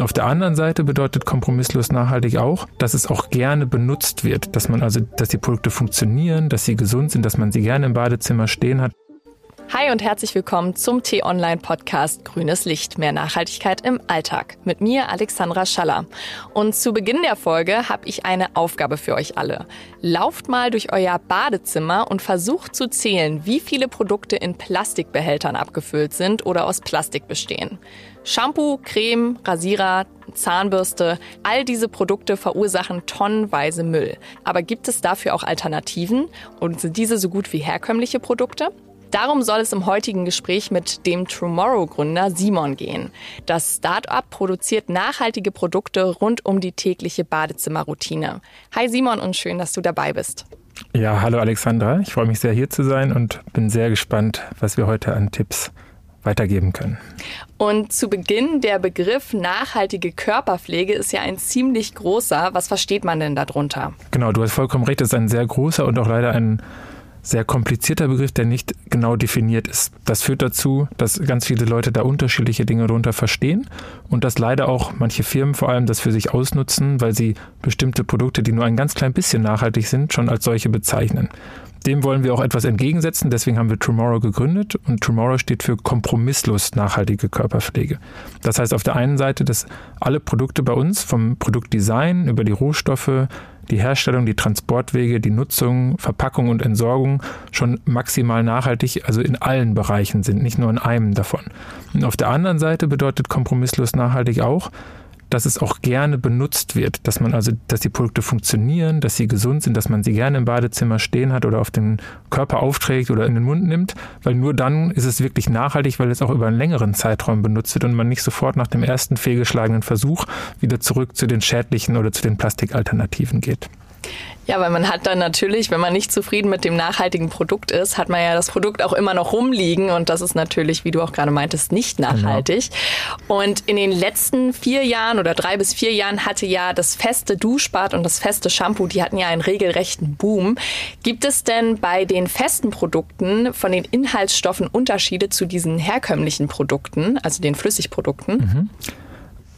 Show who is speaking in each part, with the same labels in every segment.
Speaker 1: Auf der anderen Seite bedeutet kompromisslos nachhaltig auch, dass es auch gerne benutzt wird, dass man also, dass die Produkte funktionieren, dass sie gesund sind, dass man sie gerne im Badezimmer stehen hat.
Speaker 2: Hi und herzlich willkommen zum T-Online-Podcast Grünes Licht, mehr Nachhaltigkeit im Alltag. Mit mir Alexandra Schaller. Und zu Beginn der Folge habe ich eine Aufgabe für euch alle. Lauft mal durch euer Badezimmer und versucht zu zählen, wie viele Produkte in Plastikbehältern abgefüllt sind oder aus Plastik bestehen. Shampoo, Creme, Rasierer, Zahnbürste, all diese Produkte verursachen tonnenweise Müll. Aber gibt es dafür auch Alternativen? Und sind diese so gut wie herkömmliche Produkte? Darum soll es im heutigen Gespräch mit dem Tomorrow-Gründer Simon gehen. Das Start-up produziert nachhaltige Produkte rund um die tägliche Badezimmerroutine. Hi Simon und schön, dass du dabei bist.
Speaker 1: Ja, hallo Alexandra. Ich freue mich sehr hier zu sein und bin sehr gespannt, was wir heute an Tipps weitergeben können.
Speaker 2: Und zu Beginn der Begriff nachhaltige Körperpflege ist ja ein ziemlich großer. Was versteht man denn darunter?
Speaker 1: Genau, du hast vollkommen recht, es ist ein sehr großer und auch leider ein sehr komplizierter Begriff, der nicht genau definiert ist. Das führt dazu, dass ganz viele Leute da unterschiedliche Dinge darunter verstehen und dass leider auch manche Firmen vor allem das für sich ausnutzen, weil sie bestimmte Produkte, die nur ein ganz klein bisschen nachhaltig sind, schon als solche bezeichnen. Dem wollen wir auch etwas entgegensetzen, deswegen haben wir Tomorrow gegründet und Tomorrow steht für kompromisslos nachhaltige Körperpflege. Das heißt auf der einen Seite, dass alle Produkte bei uns vom Produktdesign über die Rohstoffe die Herstellung, die Transportwege, die Nutzung, Verpackung und Entsorgung schon maximal nachhaltig, also in allen Bereichen sind, nicht nur in einem davon. Und auf der anderen Seite bedeutet kompromisslos nachhaltig auch, dass es auch gerne benutzt wird, dass man also, dass die Produkte funktionieren, dass sie gesund sind, dass man sie gerne im Badezimmer stehen hat oder auf den Körper aufträgt oder in den Mund nimmt, weil nur dann ist es wirklich nachhaltig, weil es auch über einen längeren Zeitraum benutzt wird und man nicht sofort nach dem ersten fehlgeschlagenen Versuch wieder zurück zu den schädlichen oder zu den Plastikalternativen geht.
Speaker 2: Ja, weil man hat dann natürlich, wenn man nicht zufrieden mit dem nachhaltigen Produkt ist, hat man ja das Produkt auch immer noch rumliegen und das ist natürlich, wie du auch gerade meintest, nicht genau. nachhaltig. Genau. Und in den letzten vier Jahren oder drei bis vier Jahren hatte ja das feste Duschbad und das feste Shampoo, die hatten ja einen regelrechten Boom. Gibt es denn bei den festen Produkten von den Inhaltsstoffen Unterschiede zu diesen herkömmlichen Produkten, also den Flüssigprodukten? Mhm.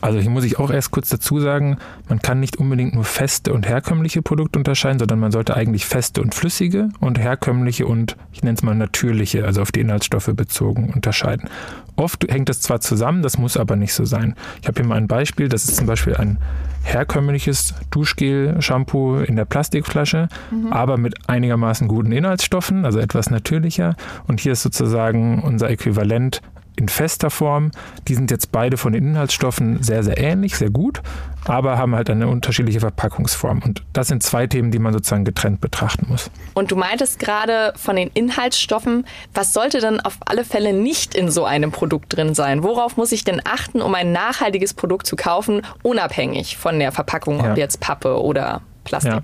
Speaker 1: Also hier muss ich auch erst kurz dazu sagen, man kann nicht unbedingt nur feste und herkömmliche Produkte unterscheiden, sondern man sollte eigentlich feste und flüssige und herkömmliche und ich nenne es mal natürliche, also auf die Inhaltsstoffe bezogen unterscheiden. Oft hängt das zwar zusammen, das muss aber nicht so sein. Ich habe hier mal ein Beispiel, das ist zum Beispiel ein herkömmliches Duschgel-Shampoo in der Plastikflasche, mhm. aber mit einigermaßen guten Inhaltsstoffen, also etwas natürlicher. Und hier ist sozusagen unser Äquivalent in fester Form. Die sind jetzt beide von den Inhaltsstoffen sehr, sehr ähnlich, sehr gut, aber haben halt eine unterschiedliche Verpackungsform. Und das sind zwei Themen, die man sozusagen getrennt betrachten muss.
Speaker 2: Und du meintest gerade von den Inhaltsstoffen, was sollte denn auf alle Fälle nicht in so einem Produkt drin sein? Worauf muss ich denn achten, um ein nachhaltiges Produkt zu kaufen, unabhängig von der Verpackung, ja. ob jetzt Pappe oder Plastik? Ja,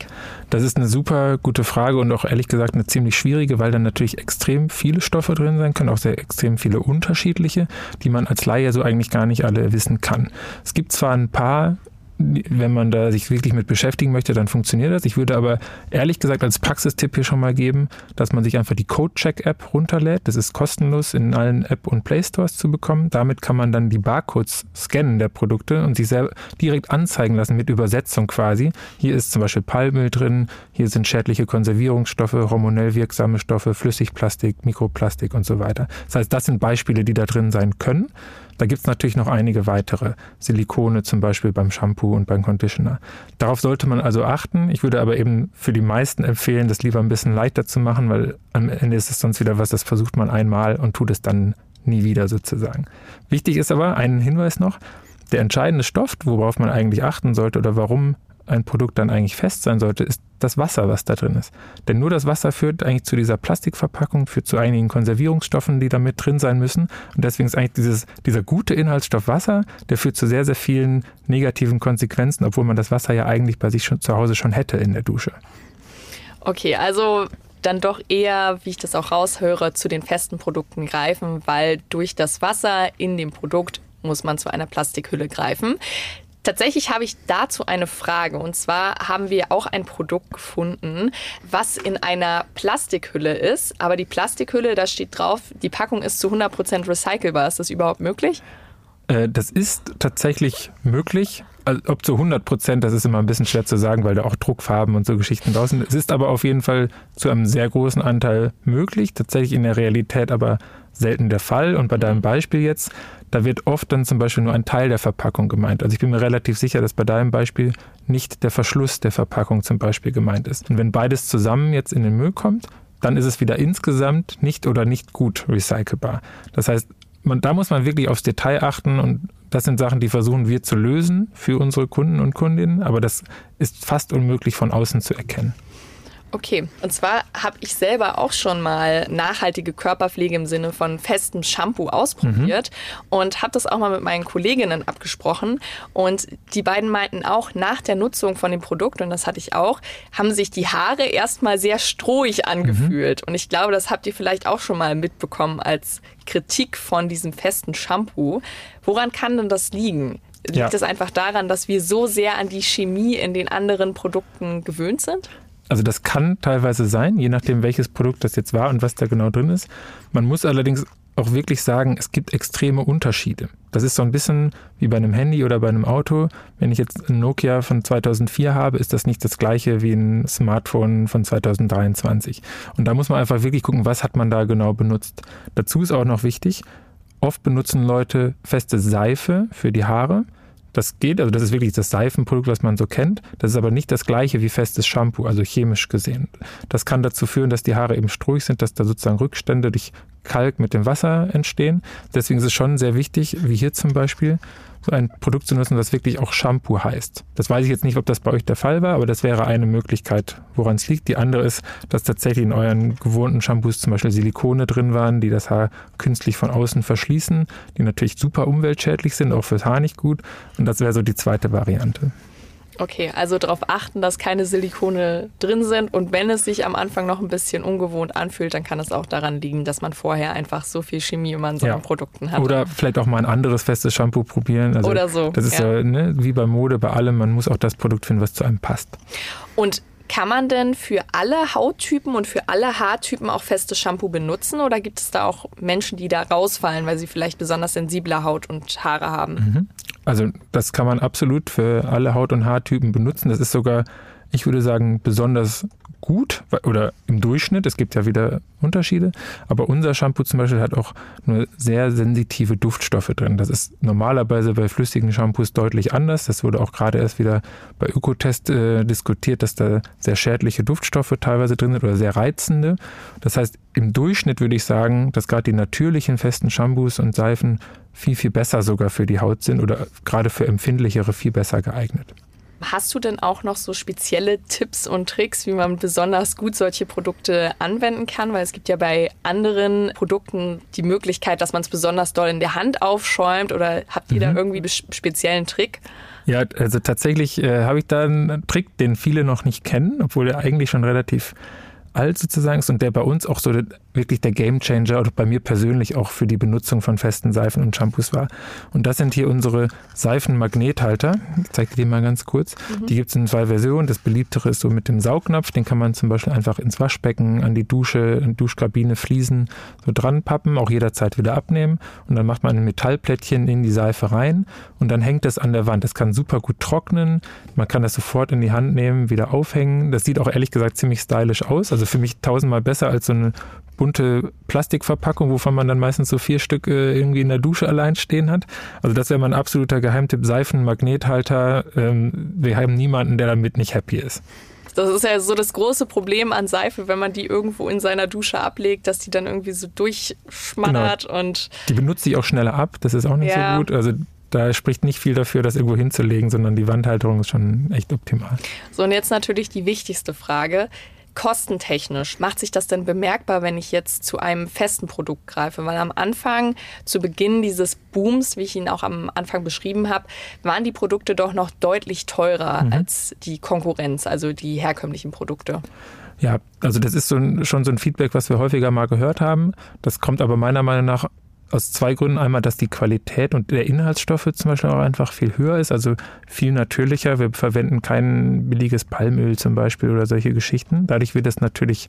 Speaker 1: das ist eine super gute Frage und auch ehrlich gesagt eine ziemlich schwierige, weil dann natürlich extrem viele Stoffe drin sein können, auch sehr extrem viele unterschiedliche, die man als Laie so eigentlich gar nicht alle wissen kann. Es gibt zwar ein paar wenn man da sich wirklich mit beschäftigen möchte, dann funktioniert das. Ich würde aber ehrlich gesagt als Praxistipp hier schon mal geben, dass man sich einfach die CodeCheck-App runterlädt. Das ist kostenlos in allen App- und Play-Stores zu bekommen. Damit kann man dann die Barcodes scannen der Produkte und sich selber direkt anzeigen lassen mit Übersetzung quasi. Hier ist zum Beispiel Palmöl drin, hier sind schädliche Konservierungsstoffe, hormonell wirksame Stoffe, Flüssigplastik, Mikroplastik und so weiter. Das heißt, das sind Beispiele, die da drin sein können. Da gibt es natürlich noch einige weitere. Silikone zum Beispiel beim Shampoo und beim Conditioner. Darauf sollte man also achten. Ich würde aber eben für die meisten empfehlen, das lieber ein bisschen leichter zu machen, weil am Ende ist es sonst wieder was, das versucht man einmal und tut es dann nie wieder sozusagen. Wichtig ist aber, ein Hinweis noch, der entscheidende Stoff, worauf man eigentlich achten sollte oder warum ein Produkt dann eigentlich fest sein sollte, ist das Wasser, was da drin ist. Denn nur das Wasser führt eigentlich zu dieser Plastikverpackung, führt zu einigen Konservierungsstoffen, die da mit drin sein müssen. Und deswegen ist eigentlich dieses, dieser gute Inhaltsstoff Wasser, der führt zu sehr, sehr vielen negativen Konsequenzen, obwohl man das Wasser ja eigentlich bei sich schon zu Hause schon hätte in der Dusche.
Speaker 2: Okay, also dann doch eher, wie ich das auch raushöre, zu den festen Produkten greifen, weil durch das Wasser in dem Produkt muss man zu einer Plastikhülle greifen. Tatsächlich habe ich dazu eine Frage. Und zwar haben wir auch ein Produkt gefunden, was in einer Plastikhülle ist. Aber die Plastikhülle, da steht drauf, die Packung ist zu 100% recycelbar. Ist das überhaupt möglich?
Speaker 1: Äh, das ist tatsächlich möglich. Also, ob zu 100 Prozent, das ist immer ein bisschen schwer zu sagen, weil da auch Druckfarben und so Geschichten draußen sind. Es ist aber auf jeden Fall zu einem sehr großen Anteil möglich, tatsächlich in der Realität aber selten der Fall. Und bei deinem Beispiel jetzt, da wird oft dann zum Beispiel nur ein Teil der Verpackung gemeint. Also ich bin mir relativ sicher, dass bei deinem Beispiel nicht der Verschluss der Verpackung zum Beispiel gemeint ist. Und wenn beides zusammen jetzt in den Müll kommt, dann ist es wieder insgesamt nicht oder nicht gut recycelbar. Das heißt, man, da muss man wirklich aufs Detail achten und das sind Sachen, die versuchen wir zu lösen für unsere Kunden und Kundinnen, aber das ist fast unmöglich von außen zu erkennen.
Speaker 2: Okay, und zwar habe ich selber auch schon mal nachhaltige Körperpflege im Sinne von festem Shampoo ausprobiert mhm. und habe das auch mal mit meinen Kolleginnen abgesprochen. Und die beiden meinten auch, nach der Nutzung von dem Produkt, und das hatte ich auch, haben sich die Haare erstmal sehr strohig angefühlt. Mhm. Und ich glaube, das habt ihr vielleicht auch schon mal mitbekommen als Kritik von diesem festen Shampoo. Woran kann denn das liegen? Liegt ja. es einfach daran, dass wir so sehr an die Chemie in den anderen Produkten gewöhnt sind?
Speaker 1: Also das kann teilweise sein, je nachdem, welches Produkt das jetzt war und was da genau drin ist. Man muss allerdings auch wirklich sagen, es gibt extreme Unterschiede. Das ist so ein bisschen wie bei einem Handy oder bei einem Auto. Wenn ich jetzt ein Nokia von 2004 habe, ist das nicht das gleiche wie ein Smartphone von 2023. Und da muss man einfach wirklich gucken, was hat man da genau benutzt. Dazu ist auch noch wichtig, oft benutzen Leute feste Seife für die Haare. Das geht, also das ist wirklich das Seifenprodukt, was man so kennt. Das ist aber nicht das gleiche wie festes Shampoo, also chemisch gesehen. Das kann dazu führen, dass die Haare eben struhig sind, dass da sozusagen Rückstände durch Kalk mit dem Wasser entstehen. Deswegen ist es schon sehr wichtig, wie hier zum Beispiel, so ein Produkt zu nutzen, das wirklich auch Shampoo heißt. Das weiß ich jetzt nicht, ob das bei euch der Fall war, aber das wäre eine Möglichkeit, woran es liegt. Die andere ist, dass tatsächlich in euren gewohnten Shampoos zum Beispiel Silikone drin waren, die das Haar künstlich von außen verschließen, die natürlich super umweltschädlich sind, auch fürs Haar nicht gut. Und das wäre so die zweite Variante.
Speaker 2: Okay, also darauf achten, dass keine Silikone drin sind. Und wenn es sich am Anfang noch ein bisschen ungewohnt anfühlt, dann kann es auch daran liegen, dass man vorher einfach so viel Chemie immer in seinen ja. Produkten hat.
Speaker 1: Oder vielleicht auch mal ein anderes festes Shampoo probieren.
Speaker 2: Also Oder so.
Speaker 1: Das ist ja, ja ne, wie bei Mode, bei allem. Man muss auch das Produkt finden, was zu einem passt.
Speaker 2: Und kann man denn für alle Hauttypen und für alle Haartypen auch festes Shampoo benutzen oder gibt es da auch Menschen, die da rausfallen, weil sie vielleicht besonders sensible Haut und Haare haben? Mhm.
Speaker 1: Also das kann man absolut für alle Haut- und Haartypen benutzen. Das ist sogar, ich würde sagen, besonders gut oder im Durchschnitt. Es gibt ja wieder Unterschiede. Aber unser Shampoo zum Beispiel hat auch nur sehr sensitive Duftstoffe drin. Das ist normalerweise bei flüssigen Shampoos deutlich anders. Das wurde auch gerade erst wieder bei Ökotest äh, diskutiert, dass da sehr schädliche Duftstoffe teilweise drin sind oder sehr reizende. Das heißt, im Durchschnitt würde ich sagen, dass gerade die natürlichen festen Shampoos und Seifen viel, viel besser sogar für die Haut sind oder gerade für empfindlichere viel besser geeignet.
Speaker 2: Hast du denn auch noch so spezielle Tipps und Tricks, wie man besonders gut solche Produkte anwenden kann? Weil es gibt ja bei anderen Produkten die Möglichkeit, dass man es besonders doll in der Hand aufschäumt oder habt ihr mhm. da irgendwie einen speziellen Trick?
Speaker 1: Ja, also tatsächlich äh, habe ich da einen Trick, den viele noch nicht kennen, obwohl er eigentlich schon relativ alt sozusagen ist und der bei uns auch so wirklich der Gamechanger oder bei mir persönlich auch für die Benutzung von festen Seifen und Shampoos war. Und das sind hier unsere Seifenmagnethalter. Ich zeige dir mal ganz kurz. Mhm. Die gibt es in zwei Versionen. Das beliebtere ist so mit dem Saugnapf. Den kann man zum Beispiel einfach ins Waschbecken, an die Dusche, in Duschkabine, Fliesen so dran pappen, auch jederzeit wieder abnehmen. Und dann macht man ein Metallplättchen in die Seife rein und dann hängt das an der Wand. Das kann super gut trocknen. Man kann das sofort in die Hand nehmen, wieder aufhängen. Das sieht auch ehrlich gesagt ziemlich stylisch aus. Also für mich tausendmal besser als so eine bunte Plastikverpackung, wovon man dann meistens so vier Stück äh, irgendwie in der Dusche allein stehen hat. Also das wäre mein absoluter Geheimtipp. Seifen, Magnethalter. Ähm, wir haben niemanden, der damit nicht happy ist.
Speaker 2: Das ist ja so das große Problem an Seife, wenn man die irgendwo in seiner Dusche ablegt, dass die dann irgendwie so durchschmattert genau. und.
Speaker 1: Die benutzt sich auch schneller ab, das ist auch nicht ja. so gut. Also da spricht nicht viel dafür, das irgendwo hinzulegen, sondern die Wandhalterung ist schon echt optimal.
Speaker 2: So, und jetzt natürlich die wichtigste Frage. Kostentechnisch macht sich das denn bemerkbar, wenn ich jetzt zu einem festen Produkt greife? Weil am Anfang, zu Beginn dieses Booms, wie ich ihn auch am Anfang beschrieben habe, waren die Produkte doch noch deutlich teurer mhm. als die Konkurrenz, also die herkömmlichen Produkte.
Speaker 1: Ja, also das ist so ein, schon so ein Feedback, was wir häufiger mal gehört haben. Das kommt aber meiner Meinung nach aus zwei Gründen. Einmal, dass die Qualität und der Inhaltsstoffe zum Beispiel auch einfach viel höher ist, also viel natürlicher. Wir verwenden kein billiges Palmöl zum Beispiel oder solche Geschichten. Dadurch wird es natürlich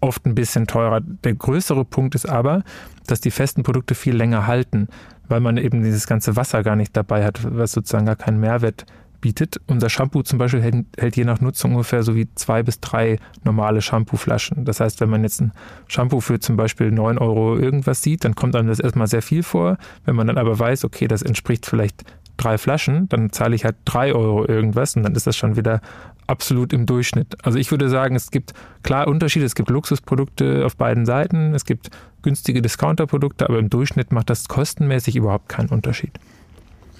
Speaker 1: oft ein bisschen teurer. Der größere Punkt ist aber, dass die festen Produkte viel länger halten, weil man eben dieses ganze Wasser gar nicht dabei hat, was sozusagen gar keinen Mehrwert bietet. Unser Shampoo zum Beispiel hält, hält, je nach Nutzung ungefähr so wie zwei bis drei normale Shampooflaschen. Das heißt, wenn man jetzt ein Shampoo für zum Beispiel neun Euro irgendwas sieht, dann kommt einem das erstmal sehr viel vor. Wenn man dann aber weiß, okay, das entspricht vielleicht drei Flaschen, dann zahle ich halt drei Euro irgendwas und dann ist das schon wieder absolut im Durchschnitt. Also ich würde sagen, es gibt klar Unterschiede. Es gibt Luxusprodukte auf beiden Seiten, es gibt günstige Discounterprodukte, aber im Durchschnitt macht das kostenmäßig überhaupt keinen Unterschied.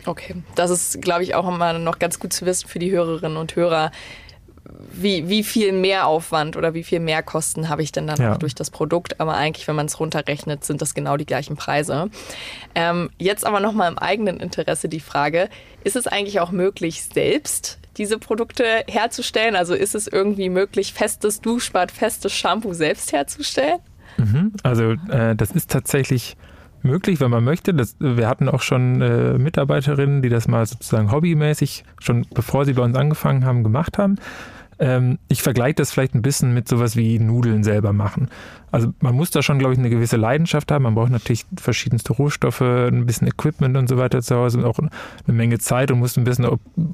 Speaker 2: Okay, das ist, glaube ich, auch immer noch ganz gut zu wissen für die Hörerinnen und Hörer. Wie, wie viel Mehraufwand oder wie viel Mehrkosten habe ich denn dann ja. auch durch das Produkt? Aber eigentlich, wenn man es runterrechnet, sind das genau die gleichen Preise. Ähm, jetzt aber nochmal im eigenen Interesse die Frage, ist es eigentlich auch möglich, selbst diese Produkte herzustellen? Also ist es irgendwie möglich, festes Duschbad, festes Shampoo selbst herzustellen?
Speaker 1: Mhm. Also äh, das ist tatsächlich möglich, wenn man möchte. Das, wir hatten auch schon äh, Mitarbeiterinnen, die das mal sozusagen hobbymäßig, schon bevor sie bei uns angefangen haben, gemacht haben. Ähm, ich vergleiche das vielleicht ein bisschen mit sowas wie Nudeln selber machen. Also man muss da schon, glaube ich, eine gewisse Leidenschaft haben. Man braucht natürlich verschiedenste Rohstoffe, ein bisschen Equipment und so weiter zu Hause und auch eine Menge Zeit und muss ein bisschen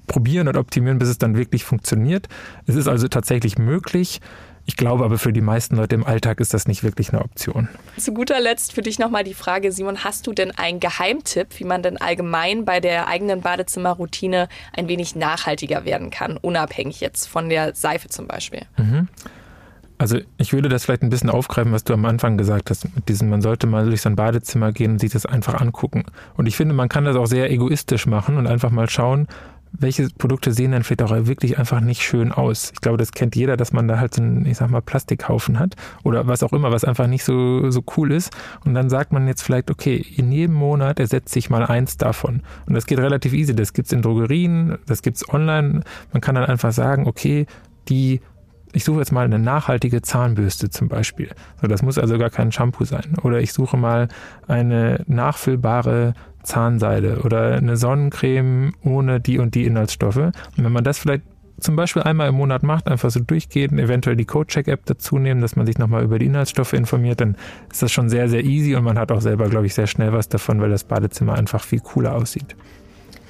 Speaker 1: probieren und optimieren, bis es dann wirklich funktioniert. Es ist also tatsächlich möglich. Ich glaube aber für die meisten Leute im Alltag ist das nicht wirklich eine Option.
Speaker 2: Zu guter Letzt für dich nochmal die Frage, Simon, hast du denn einen Geheimtipp, wie man denn allgemein bei der eigenen Badezimmerroutine ein wenig nachhaltiger werden kann, unabhängig jetzt von der Seife zum Beispiel? Mhm.
Speaker 1: Also ich würde das vielleicht ein bisschen aufgreifen, was du am Anfang gesagt hast, mit diesem, man sollte mal durch sein Badezimmer gehen und sich das einfach angucken. Und ich finde, man kann das auch sehr egoistisch machen und einfach mal schauen, welche Produkte sehen dann vielleicht auch wirklich einfach nicht schön aus. Ich glaube, das kennt jeder, dass man da halt so einen, ich sag mal, Plastikhaufen hat oder was auch immer, was einfach nicht so, so cool ist. Und dann sagt man jetzt vielleicht, okay, in jedem Monat ersetzt sich mal eins davon. Und das geht relativ easy. Das gibt's in Drogerien, das gibt's online. Man kann dann einfach sagen, okay, die ich suche jetzt mal eine nachhaltige Zahnbürste zum Beispiel. So, das muss also gar kein Shampoo sein. Oder ich suche mal eine nachfüllbare Zahnseide oder eine Sonnencreme ohne die und die Inhaltsstoffe. Und wenn man das vielleicht zum Beispiel einmal im Monat macht, einfach so durchgehen, eventuell die Codecheck-App dazu nehmen, dass man sich nochmal über die Inhaltsstoffe informiert, dann ist das schon sehr, sehr easy und man hat auch selber, glaube ich, sehr schnell was davon, weil das Badezimmer einfach viel cooler aussieht.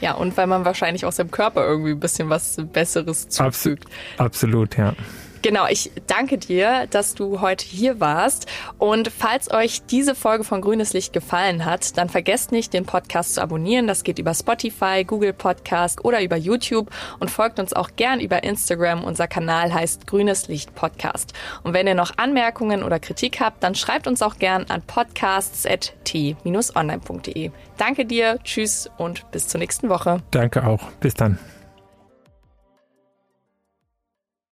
Speaker 2: Ja, und weil man wahrscheinlich aus dem Körper irgendwie ein bisschen was Besseres zufügt.
Speaker 1: absolut, ja.
Speaker 2: Genau, ich danke dir, dass du heute hier warst. Und falls euch diese Folge von Grünes Licht gefallen hat, dann vergesst nicht, den Podcast zu abonnieren. Das geht über Spotify, Google Podcast oder über YouTube und folgt uns auch gern über Instagram. Unser Kanal heißt Grünes Licht Podcast. Und wenn ihr noch Anmerkungen oder Kritik habt, dann schreibt uns auch gern an podcasts.t-online.de. Danke dir, tschüss und bis zur nächsten Woche.
Speaker 1: Danke auch. Bis dann.